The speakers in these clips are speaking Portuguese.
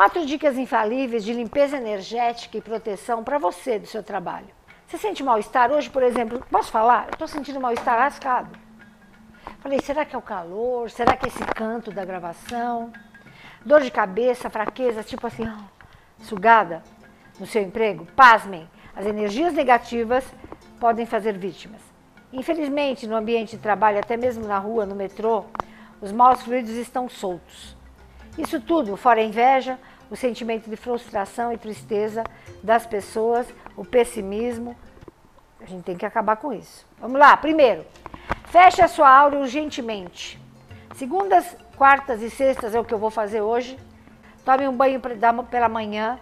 Quatro dicas infalíveis de limpeza energética e proteção para você do seu trabalho. Você sente mal-estar hoje, por exemplo? Posso falar? Eu estou sentindo mal-estar lascado. Falei, será que é o calor? Será que é esse canto da gravação? Dor de cabeça, fraqueza, tipo assim, sugada no seu emprego? Pasmem, as energias negativas podem fazer vítimas. Infelizmente, no ambiente de trabalho, até mesmo na rua, no metrô, os maus fluidos estão soltos. Isso tudo, fora a inveja, o sentimento de frustração e tristeza das pessoas, o pessimismo. A gente tem que acabar com isso. Vamos lá, primeiro, feche a sua aura urgentemente. Segundas, quartas e sextas é o que eu vou fazer hoje. Tome um banho pela manhã.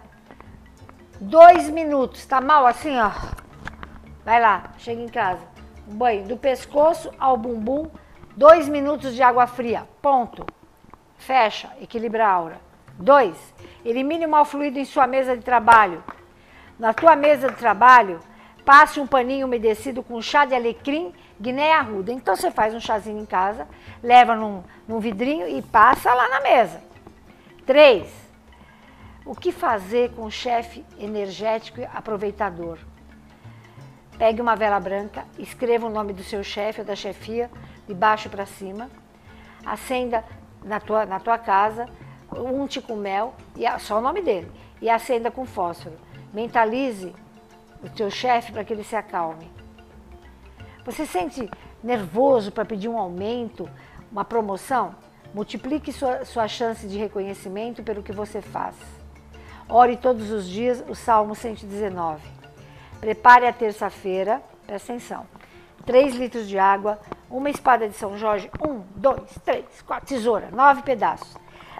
Dois minutos, tá mal assim, ó. Vai lá, chega em casa. Um banho do pescoço ao bumbum, dois minutos de água fria. Ponto. Fecha, equilibra a aura. Dois, elimine o mal fluido em sua mesa de trabalho. Na tua mesa de trabalho, passe um paninho umedecido com chá de alecrim, guiné arruda. Então você faz um chazinho em casa, leva num, num vidrinho e passa lá na mesa. Três, o que fazer com o chefe energético e aproveitador? Pegue uma vela branca, escreva o nome do seu chefe ou da chefia de baixo para cima, acenda na tua, na tua casa, unte com mel, e só o nome dele, e acenda com fósforo. Mentalize o teu chefe para que ele se acalme. Você sente nervoso para pedir um aumento, uma promoção? Multiplique sua, sua chance de reconhecimento pelo que você faz. Ore todos os dias o Salmo 119. Prepare a terça-feira, presta atenção, 3 litros de água, uma espada de São Jorge, um, dois, três, quatro, tesoura, nove pedaços.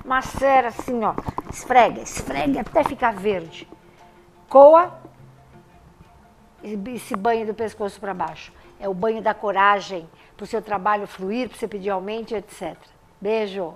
Macera assim, ó, esfrega, esfrega até ficar verde. Coa e se banha do pescoço para baixo. É o banho da coragem, para o seu trabalho fluir, para você pedir aumento, etc. Beijo!